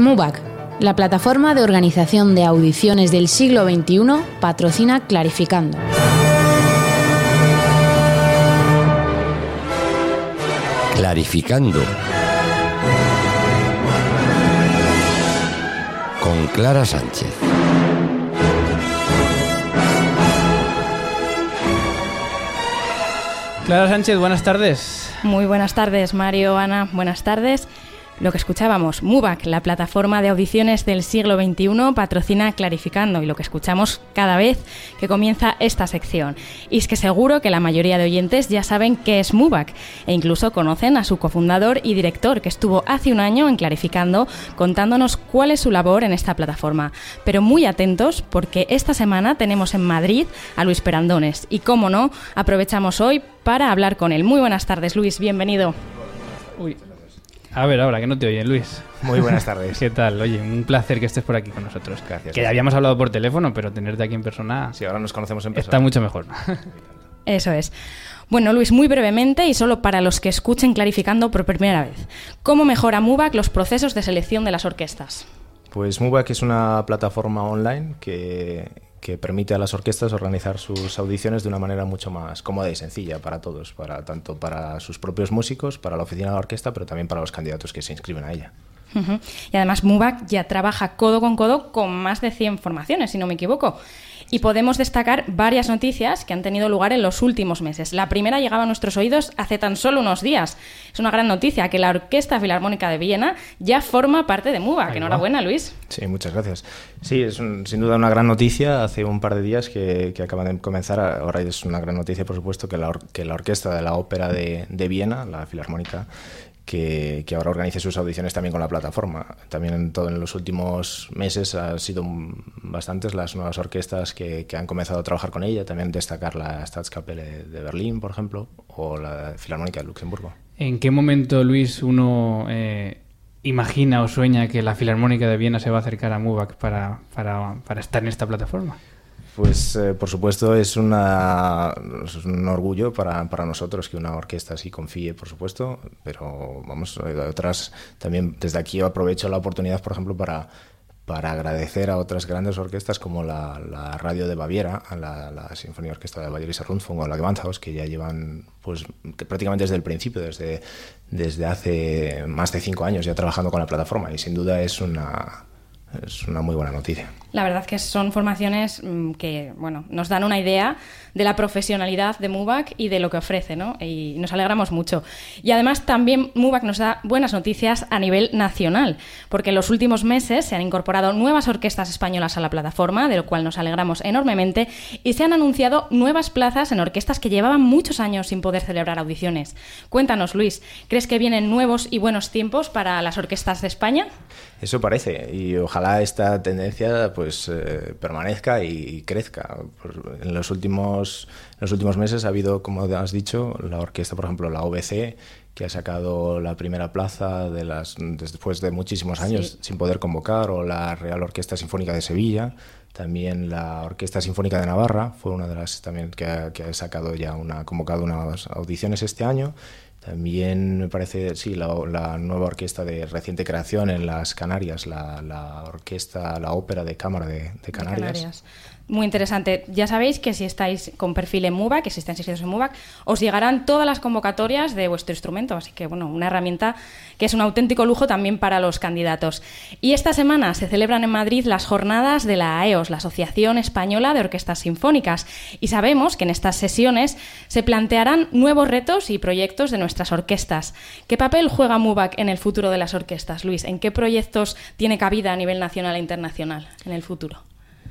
MUBAC, la plataforma de organización de audiciones del siglo XXI, patrocina Clarificando. Clarificando. Con Clara Sánchez. Clara Sánchez, buenas tardes. Muy buenas tardes, Mario, Ana, buenas tardes. Lo que escuchábamos, MUBAC, la plataforma de audiciones del siglo XXI, patrocina Clarificando y lo que escuchamos cada vez que comienza esta sección. Y es que seguro que la mayoría de oyentes ya saben qué es MUBAC e incluso conocen a su cofundador y director que estuvo hace un año en Clarificando contándonos cuál es su labor en esta plataforma. Pero muy atentos porque esta semana tenemos en Madrid a Luis Perandones y, cómo no, aprovechamos hoy para hablar con él. Muy buenas tardes, Luis, bienvenido. A ver, ahora que no te oyen, Luis. Muy buenas tardes. ¿Qué tal? Oye, un placer que estés por aquí con nosotros. Gracias. Que ya habíamos hablado por teléfono, pero tenerte aquí en persona Sí, ahora nos conocemos en persona. está mucho mejor. Eso es. Bueno, Luis, muy brevemente y solo para los que escuchen clarificando por primera vez. ¿Cómo mejora MUBAC los procesos de selección de las orquestas? Pues MUBAC es una plataforma online que, que permite a las orquestas organizar sus audiciones de una manera mucho más cómoda y sencilla para todos, para tanto para sus propios músicos, para la oficina de la orquesta, pero también para los candidatos que se inscriben a ella. Y además MUBAC ya trabaja codo con codo con más de 100 formaciones, si no me equivoco. Y podemos destacar varias noticias que han tenido lugar en los últimos meses. La primera llegaba a nuestros oídos hace tan solo unos días. Es una gran noticia que la Orquesta Filarmónica de Viena ya forma parte de. Ahí va. Enhorabuena, Luis. Sí, muchas gracias. Sí, es un- sin duda una gran noticia. Hace un par de días que, que acaban de comenzar. Ahora es una gran noticia, por supuesto, que la, or- que la orquesta de la ópera de, de Viena, la Filarmónica, que, ahora organice sus audiciones también con la plataforma. También en, todo, los últimos meses han sido bastantes las nuevas orquestas que, han comenzado a trabajar con ella. También destacar la Staatskapelle de Berlín, por ejemplo, o la Filarmónica de Luxemburgo. ¿En qué momento, Luis, uno eh, imagina o sueña que la Filarmónica de Viena se va a acercar a MUBAC para, para, para estar en esta plataforma? Pues eh, por supuesto es, una, un orgullo para, para nosotros que una orquesta así confíe, por supuesto, pero vamos, eh, otras también desde aquí aprovecho la oportunidad, por ejemplo, para, agradecer a otras grandes orquestas como la, Radio de Baviera, a la, la Sinfonía Orquesta de Bayerischer Rundfunk o la Gewandhaus, que ya llevan pues prácticamente desde el principio, desde, desde hace más de cinco años ya trabajando con la plataforma y sin duda es una, es una muy buena noticia. La verdad que son formaciones mm, que, bueno, nos dan una idea de la profesionalidad de MUBAC y de lo que ofrece, ¿no? Y nos alegramos mucho. Y además también MUBAC nos da buenas noticias a nivel nacional, porque en los últimos meses se han incorporado nuevas orquestas españolas a la plataforma, de lo cual nos alegramos enormemente, y se han anunciado nuevas plazas en orquestas que llevaban muchos años sin poder celebrar audiciones. Cuéntanos, Luis, ¿crees que vienen nuevos y buenos tiempos para las orquestas de España? Eso parece, y ojalá esta tendencia pues eh, permanezca y, y crezca. Pues, en, los últimos, en los últimos meses ha habido, como has dicho, la orquesta, por ejemplo, la OBC, que ha sacado la primera plaza de las, después de muchísimos años Sí. sin poder convocar, o la Real Orquesta Sinfónica de Sevilla, también la Orquesta Sinfónica de Navarra, fue una de las también que ha, que ha sacado ya una, convocado unas audiciones este año. También me parece, sí, la, la nueva orquesta de reciente creación en las Canarias, la, la orquesta, la ópera de cámara de, de Canarias. Muy interesante. Ya sabéis que si estáis con perfil en MUBAC, que si estáis inscritos en MUBAC, os llegarán todas las convocatorias de vuestro instrumento. Así que, bueno, una herramienta que es un auténtico lujo también para los candidatos. Y esta semana se celebran en Madrid las jornadas de la AEOS, la Asociación Española de Orquestas Sinfónicas. Y sabemos que en estas sesiones se plantearán nuevos retos y proyectos de nuestras orquestas. ¿Qué papel juega MUBAC en el futuro de las orquestas, Luis? ¿En qué proyectos tiene cabida a nivel nacional e internacional en el futuro?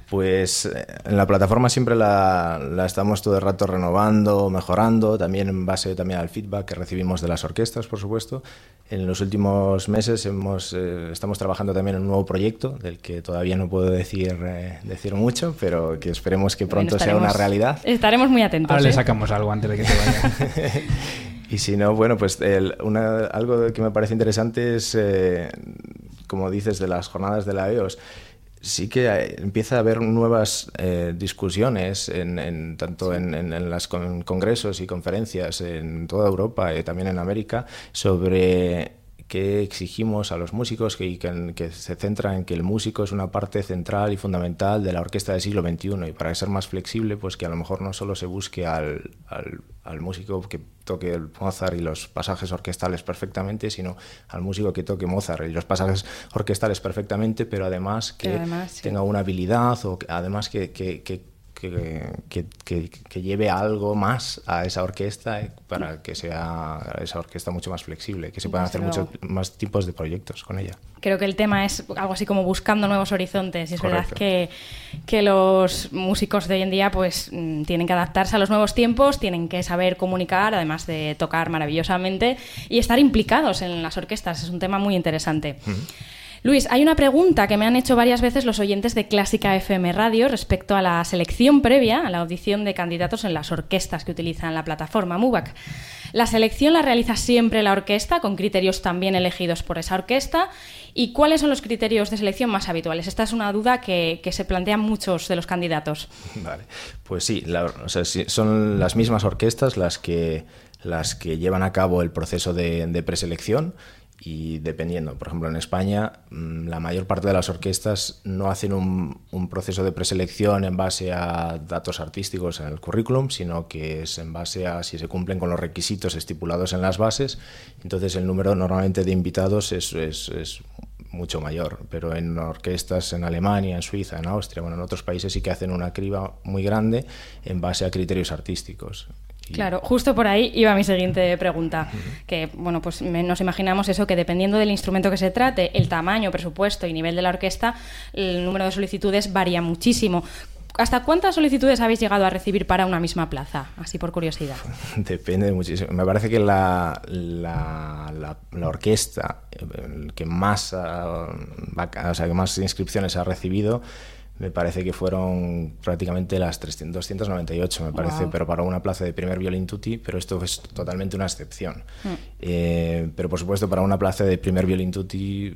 Pues eh, en la plataforma siempre la, la, estamos todo el rato renovando, mejorando, también en base también al feedback que recibimos de las orquestas, por supuesto. En los últimos meses hemos, eh, estamos trabajando también en un nuevo proyecto, del que todavía no puedo decir, eh, decir mucho, pero que esperemos que pronto bueno, sea una realidad. Estaremos muy atentos. Ahora le ¿eh? sacamos algo antes de que se vaya. y si no, bueno, pues el, una, algo que me parece interesante es, eh, como dices, de las jornadas de la EOS sí que empieza a haber nuevas eh, discusiones, en, en, tanto en, en los con congresos y conferencias en toda Europa y también en América, sobre que exigimos a los músicos que, que, se centra en que el músico es una parte central y fundamental de la orquesta del siglo XXI y para ser más flexible, pues que a lo mejor no solo se busque al, al, músico que toque el Mozart y los pasajes orquestales perfectamente, sino al músico que toque Mozart y los pasajes orquestales perfectamente, pero además que tenga una habilidad o además que, que, que, que, lleve algo más a esa orquesta para que sea esa orquesta mucho más flexible, que se puedan hacer muchos más tipos de proyectos con ella. Creo que el tema es algo así como buscando nuevos horizontes y es verdad que, que los músicos de hoy en día pues mm, tienen que adaptarse a los nuevos tiempos, tienen que saber comunicar, además de tocar maravillosamente y estar implicados en las orquestas. Es un tema muy interesante. Luis, hay una pregunta que me han hecho varias veces los oyentes de Clásica FM Radio respecto a la selección previa a la audición de candidatos en las orquestas que utilizan la plataforma MUBAC. ¿La selección la realiza siempre la orquesta, con criterios también elegidos por esa orquesta? ¿Y cuáles son los criterios de selección más habituales? Esta es una duda que, se plantean muchos de los candidatos. Vale, pues sí, son las mismas orquestas las que, las que llevan a cabo el proceso de, de preselección y dependiendo, por ejemplo, en España, mm, la mayor parte de las orquestas no hacen un, proceso de preselección en base a datos artísticos en el currículum, sino que es en base a si se cumplen con los requisitos estipulados en las bases. Entonces, el número normalmente de invitados es, es, es mucho mayor, pero en orquestas en Alemania, en Suiza, en Austria, bueno, en otros países sí que hacen una criba muy grande en base a criterios artísticos. Claro, justo por ahí iba mi siguiente pregunta, que bueno, pues nos imaginamos eso, que dependiendo del instrumento que se trate, el tamaño, presupuesto y nivel de la orquesta, el número de solicitudes varía muchísimo. ¿Hasta cuántas solicitudes habéis llegado a recibir para una misma plaza? Así por curiosidad. Depende muchísimo. Me parece que la, la, la, orquesta que más, o sea, que más inscripciones ha recibido me parece que fueron prácticamente las 300, 298, me parece, pero para una plaza de primer violín tutti, pero esto es totalmente una excepción. Mm. Eh, pero por supuesto, para una plaza de primer violín tutti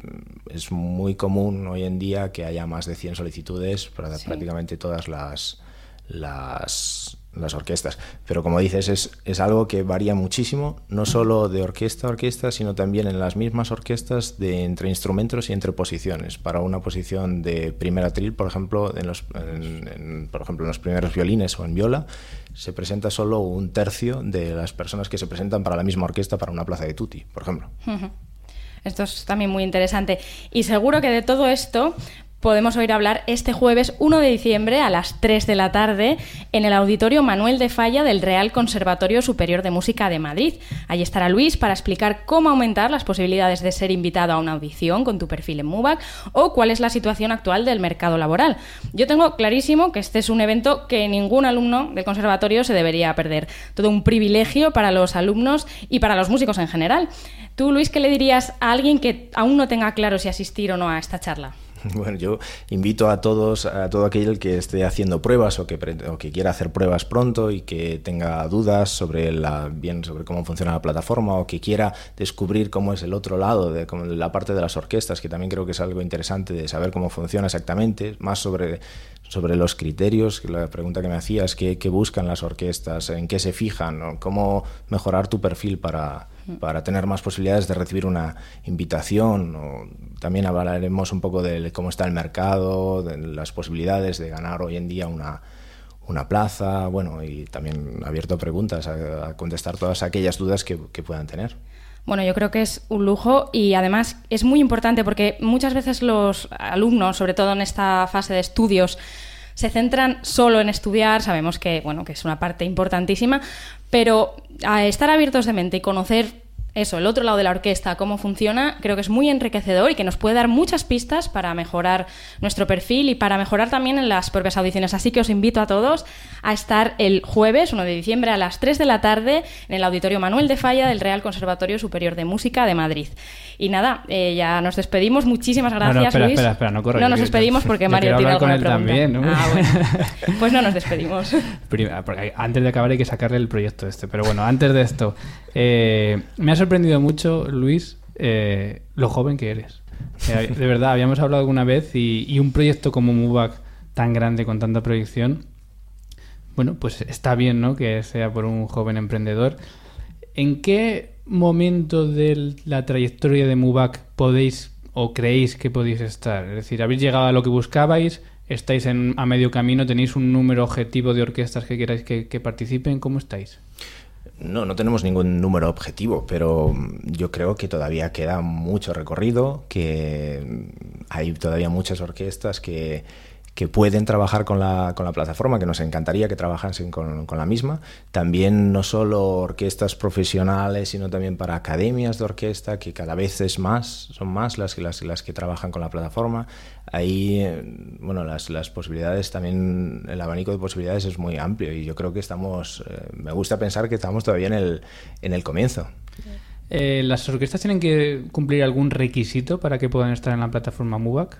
es muy común hoy en día que haya más de 100 solicitudes para prácticamente todas las, las, las orquestas. Pero como dices, es, es, algo que varía muchísimo, no solo de orquesta a orquesta, sino también en las mismas orquestas de entre instrumentos y entre posiciones. Para una posición de primera tril, por ejemplo, en los, por ejemplo, en los primeros violines o en viola, se presenta solo un tercio de las personas que se presentan para la misma orquesta para una plaza de tutti, por ejemplo. Esto es también muy interesante. Y seguro que de todo esto podemos oír hablar este jueves 1 de diciembre a las 3 de la tarde en el Auditorio Manuel de Falla del Real Conservatorio Superior de Música de Madrid. Allí estará Luis para explicar cómo aumentar las posibilidades de ser invitado a una audición con tu perfil en MUBAC o cuál es la situación actual del mercado laboral. Yo tengo clarísimo que este es un evento que ningún alumno del conservatorio se debería perder. Todo un privilegio para los alumnos y para los músicos en general. Tú, Luis, ¿qué le dirías a alguien que aún no tenga claro si asistir o no a esta charla? Bueno, yo invito a todos, a todo aquel que esté haciendo pruebas o que, que quiera hacer pruebas pronto y que tenga dudas sobre la, bien sobre cómo funciona la plataforma o que quiera descubrir cómo es el otro lado de la parte de las orquestas, que también creo que es algo interesante de saber cómo funciona exactamente, más sobre sobre los criterios, la pregunta que me hacías, qué, qué buscan las orquestas, en qué se fijan, cómo mejorar tu perfil para, para tener más posibilidades de recibir una invitación. O también hablaremos un poco de cómo está el mercado, de las posibilidades de ganar hoy en día una, una plaza, bueno, y también abierto a preguntas, a, contestar todas aquellas dudas que, que puedan tener. Bueno, yo creo que es un lujo y además es muy importante porque muchas veces los alumnos, sobre todo en esta fase de estudios, se centran solo en estudiar, sabemos que, bueno, que es una parte importantísima, pero a estar abiertos de mente y conocer eso, el otro lado de la orquesta, cómo funciona, creo que es muy enriquecedor y que nos puede dar muchas pistas para mejorar nuestro perfil y para mejorar también en las propias audiciones. Así que os invito a todos a estar el jueves 1 de diciembre a las 3 de la tarde en el Auditorio Manuel de Falla del Real Conservatorio Superior de Música de Madrid. Y nada, eh, ya nos despedimos. Muchísimas gracias, no, espera, Luis. Espera, espera, no, no nos despedimos porque Mario tiene alguna con También, Ah, bueno. Pues no nos despedimos. porque antes de acabar hay que sacarle el proyecto este. Pero bueno, antes de esto, eh, me ha sorprendido mucho, Luis, eh, lo joven que eres. de verdad, habíamos hablado alguna vez y, y un proyecto como MUBAC tan grande con tanta proyección, bueno, pues está bien, ¿no? Que sea por un joven emprendedor. ¿En qué momento de la trayectoria de MUBAC podéis o creéis que podéis estar? Es decir, ¿habéis llegado a lo que buscabais? ¿Estáis en, a medio camino? ¿Tenéis un número objetivo de orquestas que queráis que, que participen? ¿Cómo estáis? No, no tenemos ningún número objetivo, pero yo creo que todavía queda mucho recorrido, que hay todavía muchas orquestas que, que pueden trabajar con la, con la, plataforma, que nos encantaría que trabajasen con, con, la misma. También no solo orquestas profesionales, sino también para academias de orquesta, que cada vez es más, son más las, las, las que trabajan con la plataforma. Ahí, bueno, las, las, posibilidades también, el abanico de posibilidades es muy amplio y yo creo que estamos, eh, me gusta pensar que estamos todavía en el, en el comienzo. Eh, ¿Las orquestas tienen que cumplir algún requisito para que puedan estar en la plataforma MUBAC?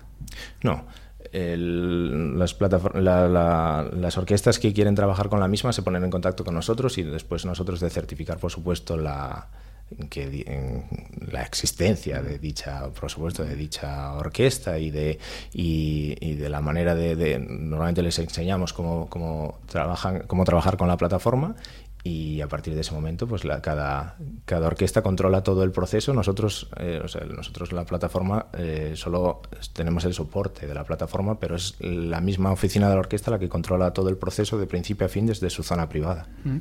No el, las, la, la, las orquestas que quieren trabajar con la misma se ponen en contacto con nosotros y después nosotros de certificar, por supuesto, la, la existencia de dicha por supuesto de dicha orquesta y de y, y de la manera de, de, normalmente les enseñamos cómo, cómo trabajan cómo trabajar con la plataforma y a partir de ese momento pues la, cada, cada orquesta controla todo el proceso. Nosotros eh, o sea, nosotros la plataforma eh, solo tenemos el soporte de la plataforma pero es la misma oficina de la orquesta la que controla todo el proceso de principio a fin desde su zona privada. Mm.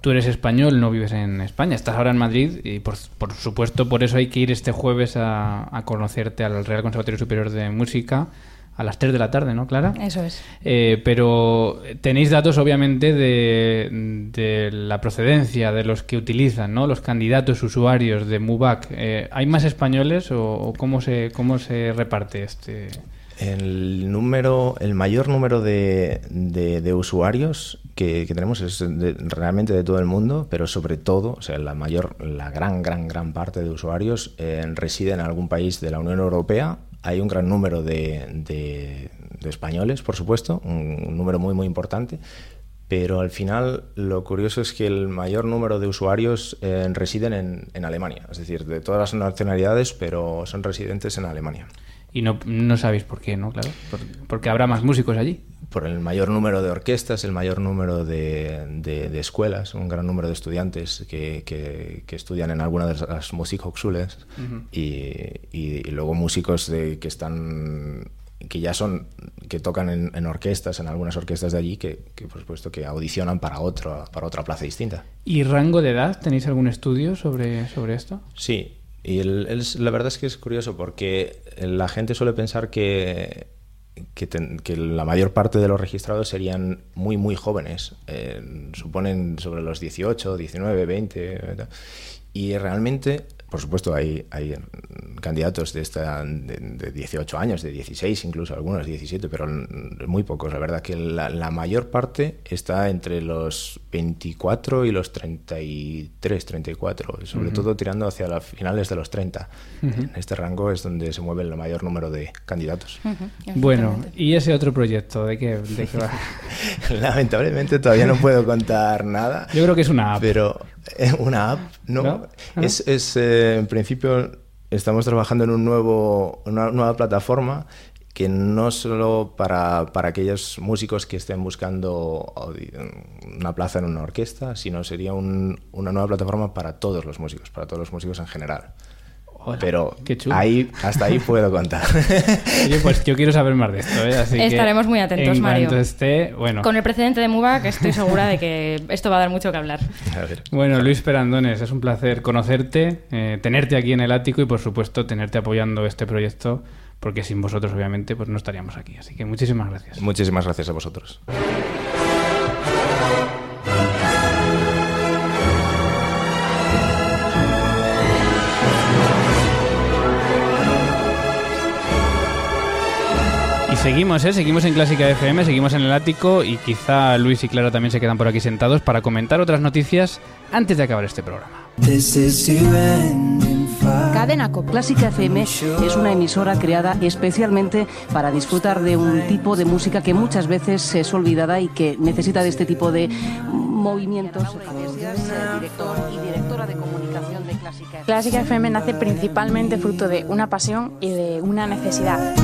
Tú eres español, no vives en España, estás ahora en Madrid y por, por supuesto por eso hay que ir este jueves a, a conocerte al Real Conservatorio Superior de Música a las 3 de la tarde, ¿no, Clara? Eso es. Eh, pero tenéis datos, obviamente, de, de, la procedencia de los que utilizan, ¿no? Los candidatos usuarios de MUBAC. Eh, ¿Hay más españoles o, o, cómo, se, cómo se reparte este...? El número, el mayor número de, de, de usuarios que, que, tenemos es de, realmente de todo el mundo, pero sobre todo, o sea, la mayor, la gran, gran, gran parte de usuarios eh, reside en algún país de la Unión Europea hay un gran número de, de, españoles, por supuesto, un, un, número muy, muy importante, pero al final lo curioso es que el mayor número de usuarios eh, residen en, en, Alemania, es decir, de todas las nacionalidades, pero son residentes en Alemania. Y no, no sabéis por qué, ¿no? Claro, por, porque habrá más músicos allí. Por el mayor número de orquestas, el mayor número de, de, de escuelas, un gran número de estudiantes que, que, que estudian en alguna de las Musikhochschules uh -huh. y, y, y, luego músicos de, que están que ya son que tocan en, en, orquestas en algunas orquestas de allí que, que por supuesto que audicionan para otro para otra plaza distinta. Y rango de edad tenéis algún estudio sobre sobre esto sí y el, la verdad es que es curioso porque la gente suele pensar que que, ten, que, la mayor parte de los registrados serían muy, muy jóvenes. Eh, suponen sobre los 18, 19, 20. Y realmente por supuesto, hay, hay candidatos de, esta, de, de, 18 años, de 16, incluso algunos 17, pero muy pocos. La verdad que la, la, mayor parte está entre los 24 y los 33, 34, sobre uh -huh. todo tirando hacia las finales de los 30. Uh -huh. En este rango es donde se mueve el mayor número de candidatos. Uh -huh. Bueno, ¿y ese otro proyecto? ¿De qué, de qué va? Lamentablemente todavía no puedo contar nada. Yo creo que es una app. Pero una app, no. ¿No? Es, es eh, en principio, estamos trabajando en un nuevo, una nueva plataforma que no solo para, para aquellos músicos que estén buscando una plaza en una orquesta, sino sería un, una nueva plataforma para todos los músicos, para todos los músicos en general. Hola, pero ahí hasta ahí puedo contar. Oye, pues yo quiero saber más de esto, ¿eh? Así Estaremos muy atentos, en Mario. Esté, bueno. Con el precedente de MUBAC estoy segura de que esto va a dar mucho que hablar. Bueno, Luis Perandones, es un placer conocerte, eh, tenerte aquí en el ático y por supuesto tenerte apoyando este proyecto, porque sin vosotros obviamente pues no estaríamos aquí. Así que muchísimas gracias. Muchísimas gracias a vosotros. Seguimos, ¿eh? seguimos en Clásica FM, seguimos en el ático y quizá Luis y Clara también se quedan por aquí sentados para comentar otras noticias antes de acabar este programa. Cadena Cop Clásica FM es una emisora creada especialmente para disfrutar de un tipo de música que muchas veces es olvidada y que necesita de este tipo de movimientos. Director y directora de comunicación de Clásica FM. Clásica FM nace principalmente fruto de una pasión y de una necesidad.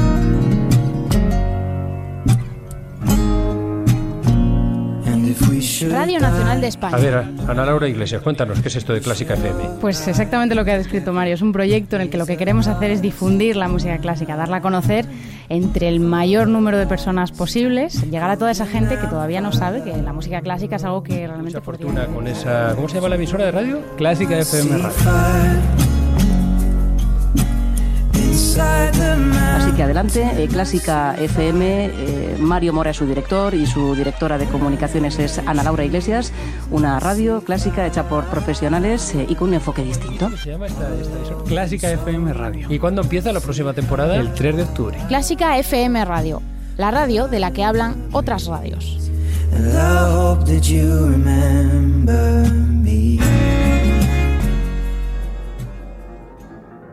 Radio Nacional de España. A ver, Ana Laura Iglesias, cuéntanos, ¿qué es esto de Clásica FM? Pues exactamente lo que ha descrito Mario. Es un proyecto en el que lo que queremos hacer es difundir la música clásica, darla a conocer entre el mayor número de personas posibles, llegar a toda esa gente que todavía no sabe que la música clásica es algo que realmente... Mucha fortuna con esa... ¿Cómo se llama la emisora de radio? Clásica FM Radio. Adelante, eh, Clásica FM, eh, Mario Mora es su director y su directora de comunicaciones es Ana Laura Iglesias, una radio clásica hecha por profesionales eh, y con un enfoque distinto. ¿Cómo se llama esta, esta emisora? Clásica FM Radio. ¿Y cuándo empieza la próxima temporada? El 3 de octubre. Clásica FM Radio, la radio de la que hablan otras radios. And I hope that you remember